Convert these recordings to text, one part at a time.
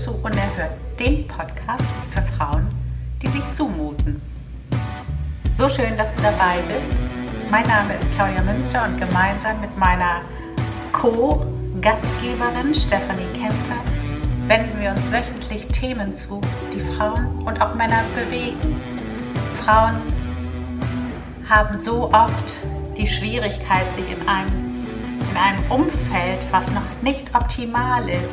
Hallo und zu Unerhört, dem Podcast für Frauen, die sich zumuten. So schön, dass du dabei bist. Mein Name ist Claudia Münster und gemeinsam mit meiner Co-Gastgeberin Stefanie Kemper wenden wir uns wöchentlich Themen zu, die Frauen und auch Männer bewegen. Frauen haben so oft die Schwierigkeit, sich in einem in einem Umfeld, was noch nicht optimal ist,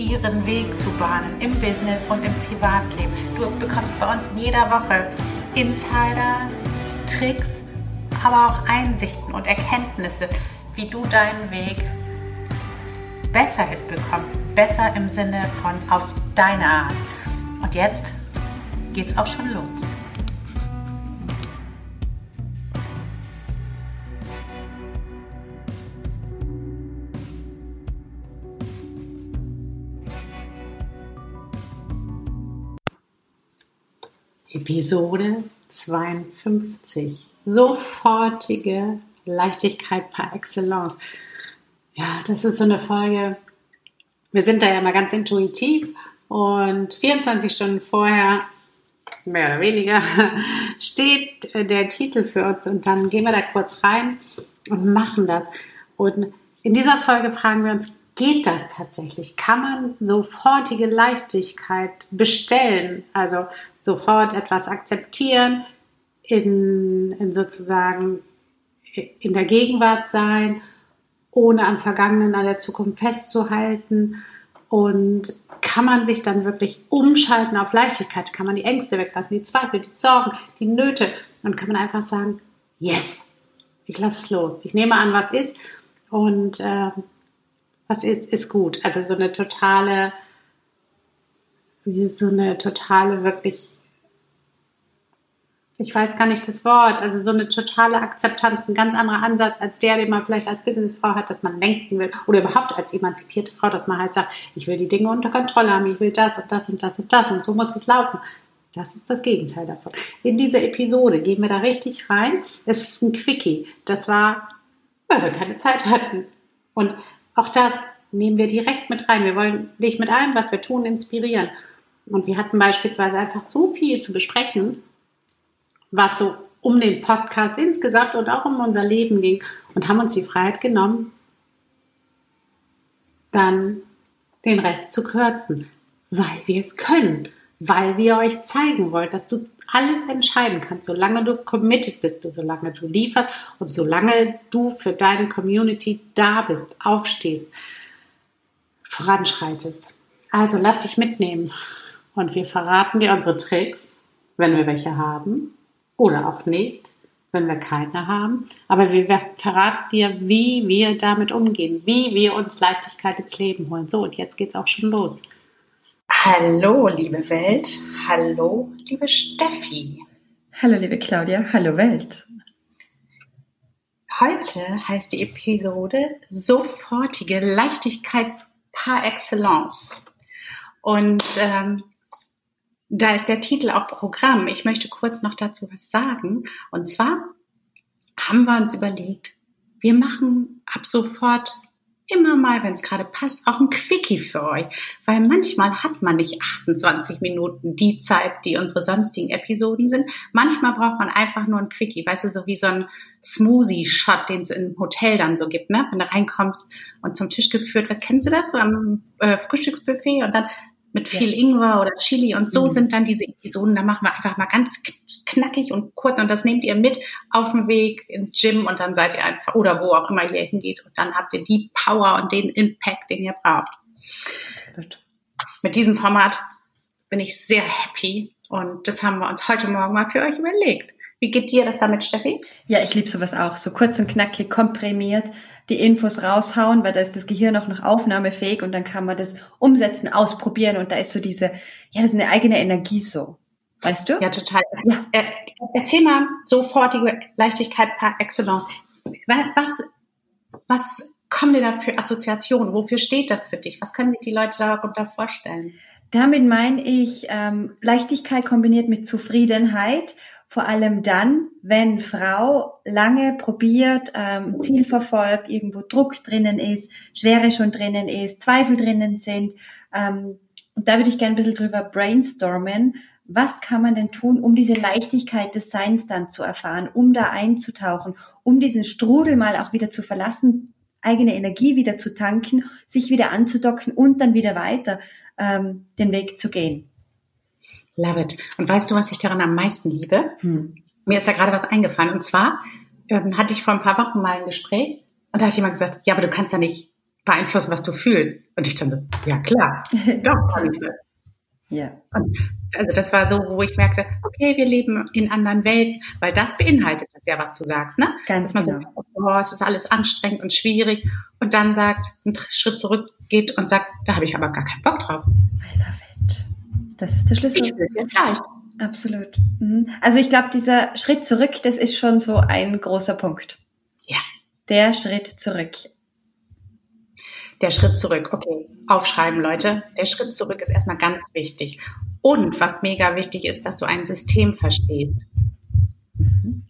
ihren Weg zu bahnen im Business und im Privatleben. Du bekommst bei uns in jeder Woche Insider, Tricks, aber auch Einsichten und Erkenntnisse, wie du deinen Weg besser hinbekommst. Besser im Sinne von auf deine Art. Und jetzt geht's auch schon los. Episode 52. Sofortige Leichtigkeit par excellence. Ja, das ist so eine Folge. Wir sind da ja mal ganz intuitiv und 24 Stunden vorher, mehr oder weniger, steht der Titel für uns und dann gehen wir da kurz rein und machen das. Und in dieser Folge fragen wir uns, geht das tatsächlich? Kann man sofortige Leichtigkeit bestellen? Also sofort etwas akzeptieren, in, in sozusagen in der Gegenwart sein, ohne am Vergangenen, an der Zukunft festzuhalten. Und kann man sich dann wirklich umschalten auf Leichtigkeit? Kann man die Ängste weglassen, die Zweifel, die Sorgen, die Nöte? Und kann man einfach sagen, yes, ich lasse es los. Ich nehme an, was ist. Und äh, was ist, ist gut. Also so eine totale, so eine totale, wirklich, ich weiß gar nicht das Wort, also so eine totale Akzeptanz, ein ganz anderer Ansatz als der, den man vielleicht als Businessfrau hat, dass man lenken will oder überhaupt als emanzipierte Frau, dass man halt sagt, ich will die Dinge unter Kontrolle haben, ich will das und das und das und das und so muss es laufen. Das ist das Gegenteil davon. In dieser Episode gehen wir da richtig rein. Es ist ein Quickie. Das war, weil wir keine Zeit hatten. Und auch das nehmen wir direkt mit rein. Wir wollen dich mit allem, was wir tun, inspirieren. Und wir hatten beispielsweise einfach zu viel zu besprechen, was so um den Podcast insgesamt und auch um unser Leben ging und haben uns die Freiheit genommen, dann den Rest zu kürzen, weil wir es können, weil wir euch zeigen wollen, dass du alles entscheiden kannst, solange du committed bist, solange du lieferst und solange du für deine Community da bist, aufstehst, voranschreitest. Also lass dich mitnehmen und wir verraten dir unsere Tricks, wenn wir welche haben oder auch nicht, wenn wir keine haben. Aber wir verraten dir, wie wir damit umgehen, wie wir uns Leichtigkeit ins Leben holen. So, und jetzt geht's auch schon los. Hallo, liebe Welt. Hallo, liebe Steffi. Hallo, liebe Claudia. Hallo, Welt. Heute heißt die Episode Sofortige Leichtigkeit par excellence. Und ähm, da ist der Titel auch Programm. Ich möchte kurz noch dazu was sagen. Und zwar haben wir uns überlegt, wir machen ab sofort immer mal, wenn es gerade passt, auch ein Quickie für euch. Weil manchmal hat man nicht 28 Minuten die Zeit, die unsere sonstigen Episoden sind. Manchmal braucht man einfach nur ein Quickie, weißt du, so wie so ein Smoothie-Shot, den es im Hotel dann so gibt, ne? Wenn du reinkommst und zum Tisch geführt wirst. Kennst du das? So am äh, Frühstücksbuffet und dann mit viel ja. Ingwer oder Chili und so mhm. sind dann diese Episoden. Da machen wir einfach mal ganz knackig und kurz und das nehmt ihr mit auf dem Weg ins Gym und dann seid ihr einfach oder wo auch immer ihr hingeht und dann habt ihr die Power und den Impact, den ihr braucht. Mit diesem Format bin ich sehr happy und das haben wir uns heute Morgen mal für euch überlegt. Wie geht dir das damit, Steffi? Ja, ich liebe sowas auch. So kurz und knackig, komprimiert, die Infos raushauen, weil da ist das Gehirn auch noch aufnahmefähig und dann kann man das umsetzen, ausprobieren und da ist so diese, ja, das ist eine eigene Energie so. Weißt du? Ja, total. Ja. Äh, erzähl mal sofortige Leichtigkeit par excellence. Was, was kommen dir da für Assoziationen? Wofür steht das für dich? Was können sich die Leute darunter vorstellen? Damit meine ich ähm, Leichtigkeit kombiniert mit Zufriedenheit vor allem dann, wenn Frau lange probiert, ähm, Ziel verfolgt, irgendwo Druck drinnen ist, Schwere schon drinnen ist, Zweifel drinnen sind. Ähm, und da würde ich gerne ein bisschen drüber brainstormen. Was kann man denn tun, um diese Leichtigkeit des Seins dann zu erfahren, um da einzutauchen, um diesen Strudel mal auch wieder zu verlassen, eigene Energie wieder zu tanken, sich wieder anzudocken und dann wieder weiter ähm, den Weg zu gehen? Love it. Und weißt du, was ich daran am meisten liebe? Hm. Mir ist da gerade was eingefallen. Und zwar ähm, hatte ich vor ein paar Wochen mal ein Gespräch und da hat jemand gesagt, ja, aber du kannst ja nicht beeinflussen, was du fühlst. Und ich dann so, ja klar, doch kann ich. Ja. Und also das war so, wo ich merkte, okay, wir leben in anderen Welten, weil das beinhaltet das ja, was du sagst, ne? Ganz Dass man genau. so, oh, es ist alles anstrengend und schwierig und dann sagt, einen Schritt zurück geht und sagt, da habe ich aber gar keinen Bock drauf. I love it. Das ist der Schlüssel. Ich. Absolut. Mhm. Also ich glaube, dieser Schritt zurück, das ist schon so ein großer Punkt. Ja. Der Schritt zurück. Der Schritt zurück, okay, aufschreiben, Leute. Der Schritt zurück ist erstmal ganz wichtig. Und was mega wichtig ist, dass du ein System verstehst.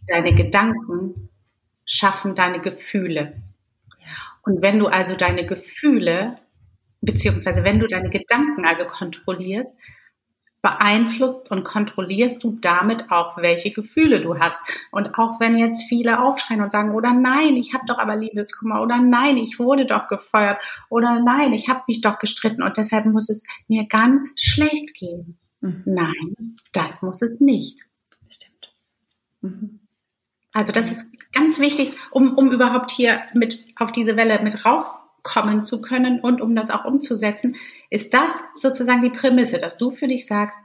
Deine Gedanken schaffen deine Gefühle. Und wenn du also deine Gefühle, beziehungsweise wenn du deine Gedanken also kontrollierst, beeinflusst und kontrollierst du damit auch, welche Gefühle du hast. Und auch wenn jetzt viele aufschreien und sagen, oder nein, ich habe doch aber Liebeskummer, oder nein, ich wurde doch gefeuert, oder nein, ich habe mich doch gestritten und deshalb muss es mir ganz schlecht gehen. Mhm. Nein, das muss es nicht. Stimmt. Mhm. Also das ist ganz wichtig, um, um überhaupt hier mit auf diese Welle mit raufkommen zu können und um das auch umzusetzen, ist das sozusagen die Prämisse, dass du für dich sagst,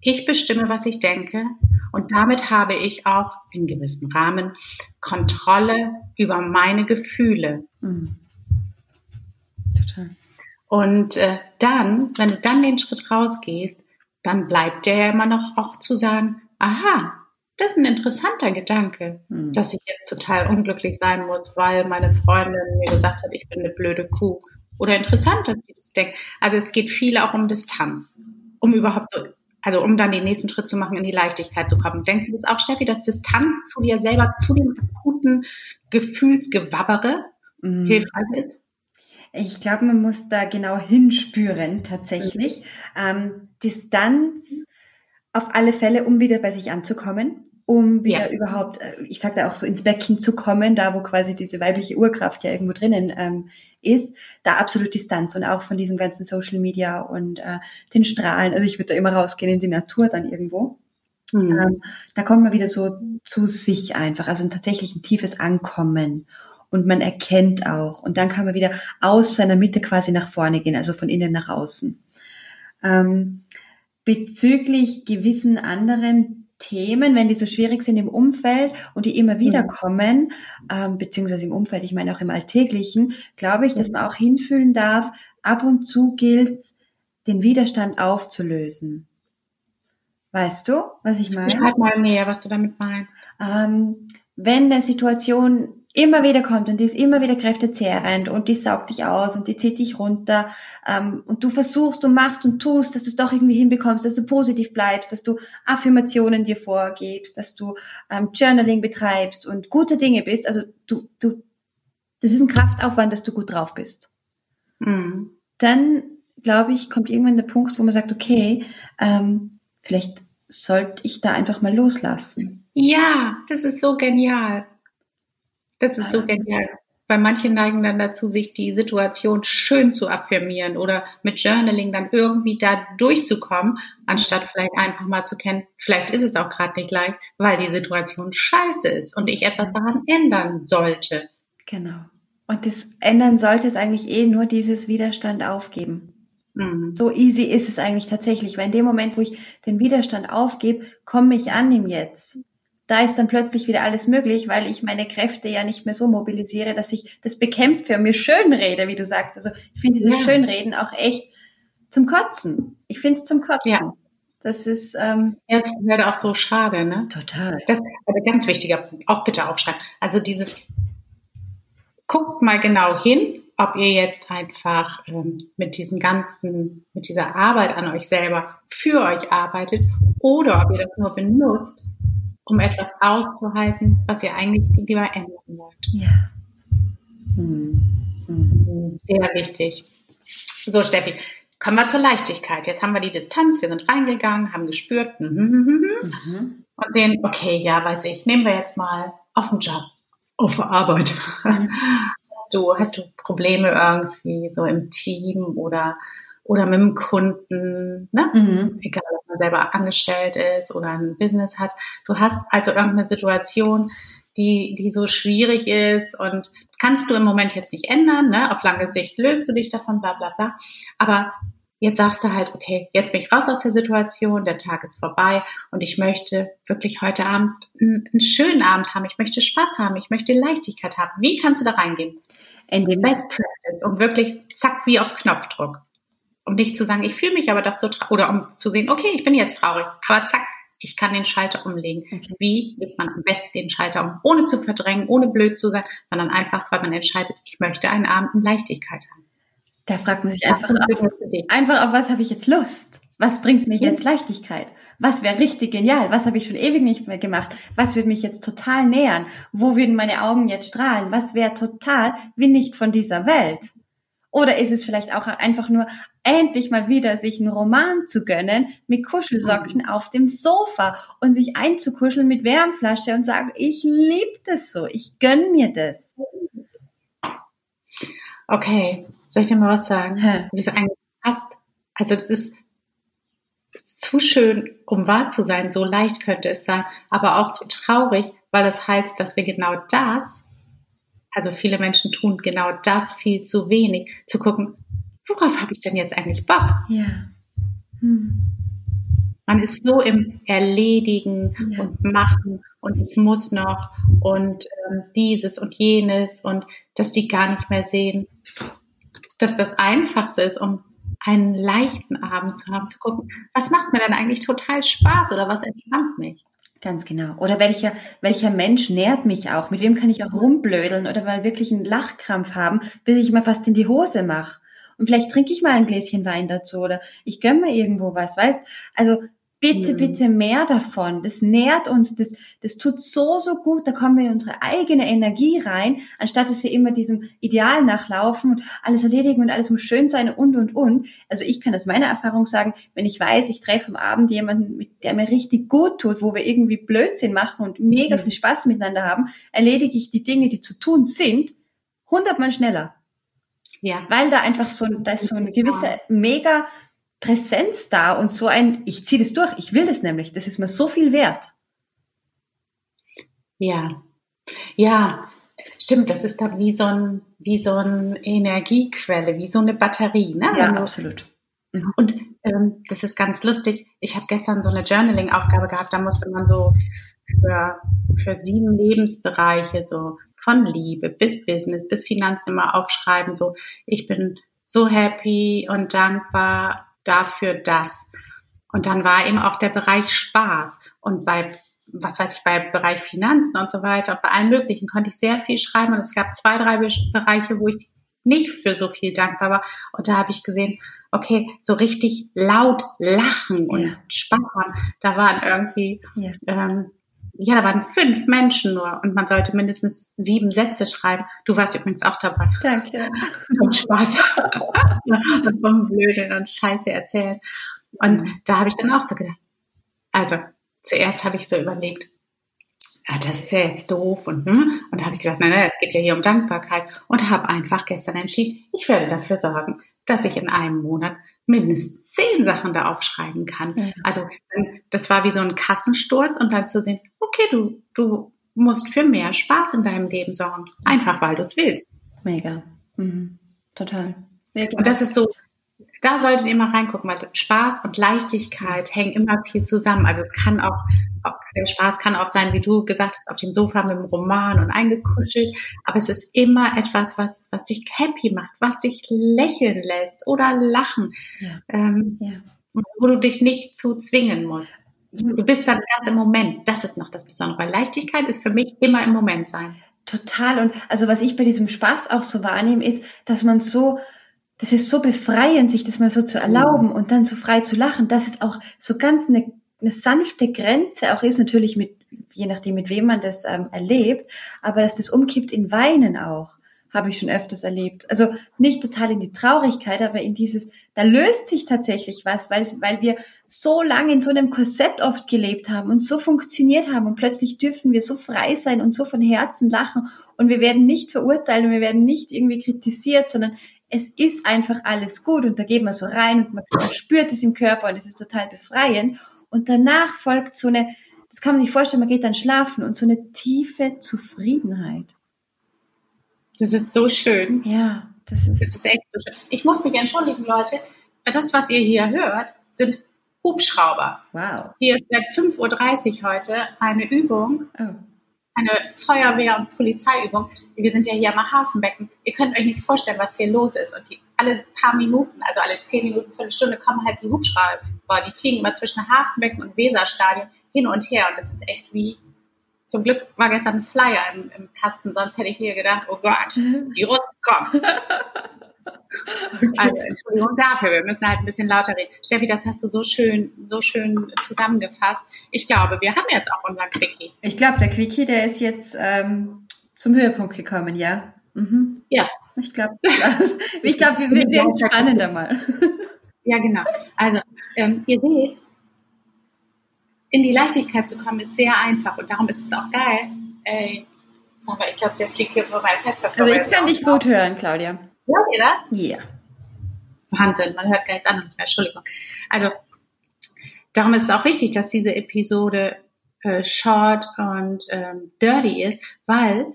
ich bestimme, was ich denke und damit habe ich auch in gewissen Rahmen Kontrolle über meine Gefühle. Mhm. Total. Und äh, dann, wenn du dann den Schritt rausgehst, dann bleibt dir ja immer noch auch zu sagen, aha, das ist ein interessanter Gedanke, mhm. dass ich jetzt total unglücklich sein muss, weil meine Freundin mir gesagt hat, ich bin eine blöde Kuh. Oder interessant, dass sie das denkt. Also es geht viel auch um Distanz, um überhaupt so, also um dann den nächsten Schritt zu machen, in die Leichtigkeit zu kommen. Denkst du das auch, Steffi, dass Distanz zu dir selber, zu dem akuten Gefühlsgewabbere mhm. hilfreich ist? Ich glaube, man muss da genau hinspüren, tatsächlich. Ähm, Distanz auf alle Fälle, um wieder bei sich anzukommen um wieder ja. überhaupt, äh, ich sag da auch so ins Becken zu kommen, da wo quasi diese weibliche Urkraft ja irgendwo drinnen ähm, ist, da absolut Distanz und auch von diesem ganzen Social Media und äh, den Strahlen. Also ich würde da immer rausgehen in die Natur dann irgendwo. Mhm. Ähm, da kommt man wieder so zu sich einfach, also ein tatsächlich ein tiefes Ankommen und man erkennt auch und dann kann man wieder aus seiner Mitte quasi nach vorne gehen, also von innen nach außen. Ähm, bezüglich gewissen anderen Themen, wenn die so schwierig sind im Umfeld und die immer wieder mhm. kommen, ähm, beziehungsweise im Umfeld, ich meine auch im Alltäglichen, glaube ich, dass man auch hinfühlen darf, ab und zu gilt den Widerstand aufzulösen. Weißt du, was ich meine? Schreib mal näher, was du damit meinst. Ähm, wenn eine Situation immer wieder kommt und die ist immer wieder kräftezehrend und die saugt dich aus und die zieht dich runter ähm, und du versuchst und machst und tust, dass du es doch irgendwie hinbekommst, dass du positiv bleibst, dass du Affirmationen dir vorgibst, dass du ähm, Journaling betreibst und gute Dinge bist. Also du, du, das ist ein Kraftaufwand, dass du gut drauf bist. Mhm. Dann glaube ich, kommt irgendwann der Punkt, wo man sagt, okay, ähm, vielleicht sollte ich da einfach mal loslassen. Ja, das ist so genial. Das ist so genial. Weil manche neigen dann dazu, sich die Situation schön zu affirmieren oder mit Journaling dann irgendwie da durchzukommen, anstatt vielleicht einfach mal zu kennen, vielleicht ist es auch gerade nicht leicht, weil die Situation scheiße ist und ich etwas daran ändern sollte. Genau. Und das ändern sollte es eigentlich eh nur dieses Widerstand aufgeben. Mhm. So easy ist es eigentlich tatsächlich, weil in dem Moment, wo ich den Widerstand aufgebe, komme ich an im Jetzt da ist dann plötzlich wieder alles möglich, weil ich meine Kräfte ja nicht mehr so mobilisiere, dass ich das bekämpfe und mir schön rede, wie du sagst. Also ich finde dieses ja. Schönreden auch echt zum Kotzen. Ich finde es zum Kotzen. Ja. Das ist ähm, das wäre auch so schade, ne? Total. Das ist ein ganz wichtiger Punkt. Auch bitte aufschreiben. Also dieses guckt mal genau hin, ob ihr jetzt einfach ähm, mit diesem ganzen, mit dieser Arbeit an euch selber für euch arbeitet oder ob ihr das nur benutzt, um etwas auszuhalten, was ihr eigentlich lieber ändern wollt. Ja. Hm. Hm. Sehr wichtig. So, Steffi, kommen wir zur Leichtigkeit. Jetzt haben wir die Distanz, wir sind reingegangen, haben gespürt hm, mhm. und sehen, okay, ja, weiß ich, nehmen wir jetzt mal auf den Job, auf der Arbeit. Mhm. Hast du, hast du Probleme irgendwie so im Team oder oder mit dem Kunden, ne? Mhm. egal ob man selber angestellt ist oder ein Business hat. Du hast also irgendeine Situation, die, die so schwierig ist und kannst du im Moment jetzt nicht ändern, ne? auf lange Sicht löst du dich davon, bla bla bla. Aber jetzt sagst du halt, okay, jetzt bin ich raus aus der Situation, der Tag ist vorbei und ich möchte wirklich heute Abend einen, schönen Abend haben, ich möchte Spaß haben, ich möchte Leichtigkeit haben. Wie kannst du da reingehen? In dem Best Practice, um wirklich zack wie auf Knopfdruck um nicht zu sagen, ich fühle mich aber doch so traurig, oder um zu sehen, okay, ich bin jetzt traurig, aber zack, ich kann den Schalter umlegen. Okay. Wie legt man am besten den Schalter um, ohne zu verdrängen, ohne blöd zu sein, sondern einfach, weil man entscheidet, ich möchte einen Abend in Leichtigkeit haben. Da fragt man sich einfach, auf, einfach auf was habe ich jetzt Lust? Was bringt mir jetzt Leichtigkeit? Was wäre richtig genial? Was habe ich schon ewig nicht mehr gemacht? Was würde mich jetzt total nähern? Wo würden meine Augen jetzt strahlen? Was wäre total wie nicht von dieser Welt? Oder ist es vielleicht auch einfach nur endlich mal wieder sich einen Roman zu gönnen mit Kuschelsocken mhm. auf dem Sofa und sich einzukuscheln mit Wärmflasche und sagen, ich liebe das so, ich gönn mir das. Okay, soll ich dir mal was sagen? Hä? Das ist eigentlich fast, also das ist zu schön, um wahr zu sein, so leicht könnte es sein, aber auch so traurig, weil das heißt, dass wir genau das also viele Menschen tun genau das viel zu wenig, zu gucken, worauf habe ich denn jetzt eigentlich Bock? Ja. Hm. Man ist so im Erledigen ja. und Machen und ich muss noch und ähm, dieses und jenes und dass die gar nicht mehr sehen, dass das Einfachste ist, um einen leichten Abend zu haben, zu gucken, was macht mir denn eigentlich total Spaß oder was entspannt mich? Ganz genau. Oder welcher, welcher Mensch nährt mich auch? Mit wem kann ich auch rumblödeln oder mal wirklich einen Lachkrampf haben, bis ich mal fast in die Hose mache? Und vielleicht trinke ich mal ein Gläschen Wein dazu oder ich gönne mir irgendwo was, weißt? Also Bitte, mhm. bitte mehr davon. Das nährt uns, das, das tut so, so gut. Da kommen wir in unsere eigene Energie rein, anstatt dass wir immer diesem Ideal nachlaufen und alles erledigen und alles muss schön sein und, und, und. Also ich kann aus meiner Erfahrung sagen, wenn ich weiß, ich treffe am Abend jemanden, der mir richtig gut tut, wo wir irgendwie Blödsinn machen und mega mhm. viel Spaß miteinander haben, erledige ich die Dinge, die zu tun sind, hundertmal schneller. Ja. Weil da einfach so, da ist so eine gewisse mega Präsenz da und so ein, ich ziehe das durch, ich will das nämlich, das ist mir so viel wert. Ja, ja, stimmt, das ist dann wie so ein, wie so eine Energiequelle, wie so eine Batterie, ne? Ja, absolut. Mhm. Und ähm, das ist ganz lustig. Ich habe gestern so eine Journaling-Aufgabe gehabt, da musste man so für, für sieben Lebensbereiche, so von Liebe bis Business, bis Finanzen immer aufschreiben, so ich bin so happy und dankbar dafür das. Und dann war eben auch der Bereich Spaß. Und bei, was weiß ich, bei Bereich Finanzen und so weiter und bei allen möglichen konnte ich sehr viel schreiben. Und es gab zwei, drei Bereiche, wo ich nicht für so viel dankbar war. Und da habe ich gesehen, okay, so richtig laut lachen und ja. Spaß haben. Da waren irgendwie ja. ähm, ja, da waren fünf Menschen nur und man sollte mindestens sieben Sätze schreiben. Du warst übrigens auch dabei. Danke. Vom Spaß und vom Blödeln und Scheiße erzählen. Und mhm. da habe ich dann auch so gedacht, also zuerst habe ich so überlegt, ja, das ist ja jetzt doof und hm? und da habe ich gesagt, nein, nein, es geht ja hier um Dankbarkeit und habe einfach gestern entschieden, ich werde dafür sorgen, dass ich in einem Monat mindestens zehn Sachen da aufschreiben kann. Also das war wie so ein Kassensturz und dann zu sehen, okay, du, du musst für mehr Spaß in deinem Leben sorgen. Einfach weil du es willst. Mega. Mhm. Total. Und das ist so, da solltet ihr mal reingucken, weil Spaß und Leichtigkeit hängen immer viel zusammen. Also es kann auch, der Spaß kann auch sein, wie du gesagt hast, auf dem Sofa mit dem Roman und eingekuschelt. Aber es ist immer etwas, was, was dich happy macht, was dich lächeln lässt oder lachen. Ja. Ähm, ja. Wo du dich nicht zu zwingen musst. Du bist dann ganz im Moment. Das ist noch das Besondere. Weil Leichtigkeit ist für mich immer im Moment sein. Total. Und also was ich bei diesem Spaß auch so wahrnehme, ist, dass man so, das ist so befreiend, sich das mal so zu erlauben und dann so frei zu lachen, dass es auch so ganz eine, eine sanfte Grenze auch ist, natürlich mit je nachdem, mit wem man das ähm, erlebt, aber dass das umkippt in Weinen auch habe ich schon öfters erlebt. Also nicht total in die Traurigkeit, aber in dieses, da löst sich tatsächlich was, weil, es, weil wir so lange in so einem Korsett oft gelebt haben und so funktioniert haben und plötzlich dürfen wir so frei sein und so von Herzen lachen und wir werden nicht verurteilt und wir werden nicht irgendwie kritisiert, sondern es ist einfach alles gut und da geht man so rein und man spürt es im Körper und es ist total befreiend und danach folgt so eine, das kann man sich vorstellen, man geht dann schlafen und so eine tiefe Zufriedenheit. Das ist so schön. Ja, das ist, das ist echt so schön. Ich muss mich entschuldigen, Leute. Das, was ihr hier hört, sind Hubschrauber. Wow. Hier ist seit 5.30 Uhr heute eine Übung. Oh. Eine Feuerwehr- und Polizeiübung. Wir sind ja hier am Hafenbecken. Ihr könnt euch nicht vorstellen, was hier los ist. Und die, alle paar Minuten, also alle zehn Minuten, Viertelstunde, kommen halt die Hubschrauber. Die fliegen immer zwischen Hafenbecken und Weserstadion hin und her. Und das ist echt wie zum Glück war gestern ein Flyer im, im Kasten, sonst hätte ich hier gedacht, oh Gott, die Russen kommen. Also, Entschuldigung dafür, wir müssen halt ein bisschen lauter reden. Steffi, das hast du so schön, so schön zusammengefasst. Ich glaube, wir haben jetzt auch unseren Quickie. Ich glaube, der Quickie, der ist jetzt ähm, zum Höhepunkt gekommen, ja? Mhm. Ja. Ich glaube, ich glaube, wir werden spannender mal. Ja, genau. Also, ähm, ihr seht, in die Leichtigkeit zu kommen, ist sehr einfach und darum ist es auch geil. Ey, sag mal, ich glaube, der fliegt hier vorbei, Fetzer vorbei. Also ich kann dich gut hören, Claudia. Hört ihr das? Ja. Yeah. Wahnsinn, man hört gar nichts anderes mehr, Entschuldigung. Also, darum ist es auch wichtig, dass diese Episode äh, short und ähm, dirty ist, weil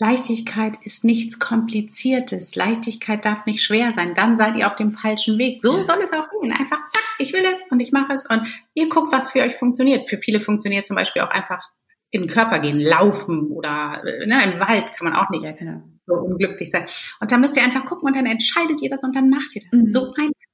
Leichtigkeit ist nichts Kompliziertes. Leichtigkeit darf nicht schwer sein. Dann seid ihr auf dem falschen Weg. So soll es auch gehen. Einfach zack, ich will es und ich mache es und ihr guckt, was für euch funktioniert. Für viele funktioniert zum Beispiel auch einfach in den Körper gehen, laufen oder ne, im Wald kann man auch nicht ja, genau. so unglücklich sein. Und da müsst ihr einfach gucken und dann entscheidet ihr das und dann macht ihr das. Mhm. So einfach.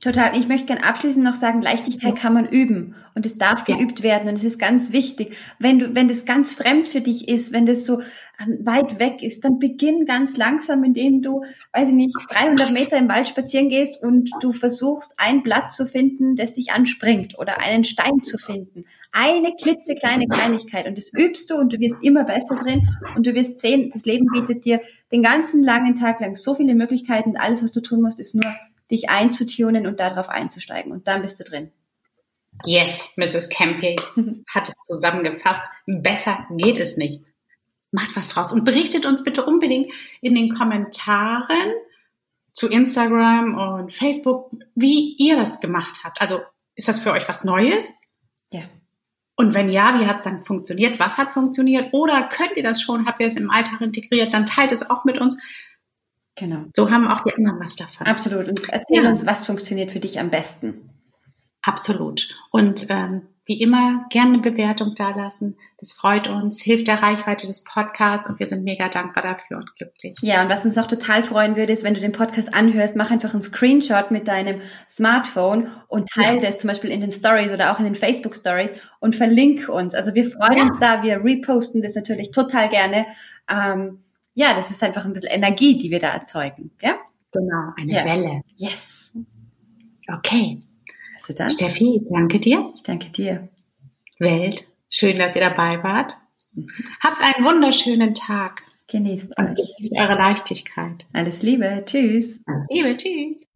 Total. Ich möchte gerne abschließend noch sagen, Leichtigkeit kann man üben und es darf geübt werden und es ist ganz wichtig. Wenn du, wenn das ganz fremd für dich ist, wenn das so ähm, weit weg ist, dann beginn ganz langsam, indem du, weiß ich nicht, 300 Meter im Wald spazieren gehst und du versuchst, ein Blatt zu finden, das dich anspringt oder einen Stein zu finden. Eine klitzekleine Kleinigkeit und das übst du und du wirst immer besser drin und du wirst sehen, das Leben bietet dir den ganzen langen Tag lang so viele Möglichkeiten. Alles, was du tun musst, ist nur dich einzutunen und darauf einzusteigen. Und dann bist du drin. Yes, Mrs. Campy hat es zusammengefasst. Besser geht es nicht. Macht was draus und berichtet uns bitte unbedingt in den Kommentaren zu Instagram und Facebook, wie ihr das gemacht habt. Also ist das für euch was Neues? Ja. Und wenn ja, wie hat es dann funktioniert? Was hat funktioniert? Oder könnt ihr das schon? Habt ihr es im Alltag integriert? Dann teilt es auch mit uns. Genau. So haben auch die anderen was davon. Absolut. Und erzähl ja. uns, was funktioniert für dich am besten. Absolut. Und ähm, wie immer gerne eine Bewertung dalassen. Das freut uns, hilft der Reichweite des Podcasts und wir sind mega dankbar dafür und glücklich. Ja, und was uns auch total freuen würde, ist, wenn du den Podcast anhörst, mach einfach einen Screenshot mit deinem Smartphone und teile ja. das zum Beispiel in den Stories oder auch in den Facebook Stories und verlink uns. Also wir freuen ja. uns da, wir reposten das natürlich total gerne. Ähm, ja, das ist einfach ein bisschen Energie, die wir da erzeugen. Ja? Genau, eine ja. Welle. Yes. Okay. Also dann. Steffi, ich danke dir. Ich danke dir. Welt, schön, dass ihr dabei wart. Mhm. Habt einen wunderschönen Tag. Genießt und euch. genießt eure Leichtigkeit. Alles Liebe. Tschüss. Alles Liebe. Tschüss.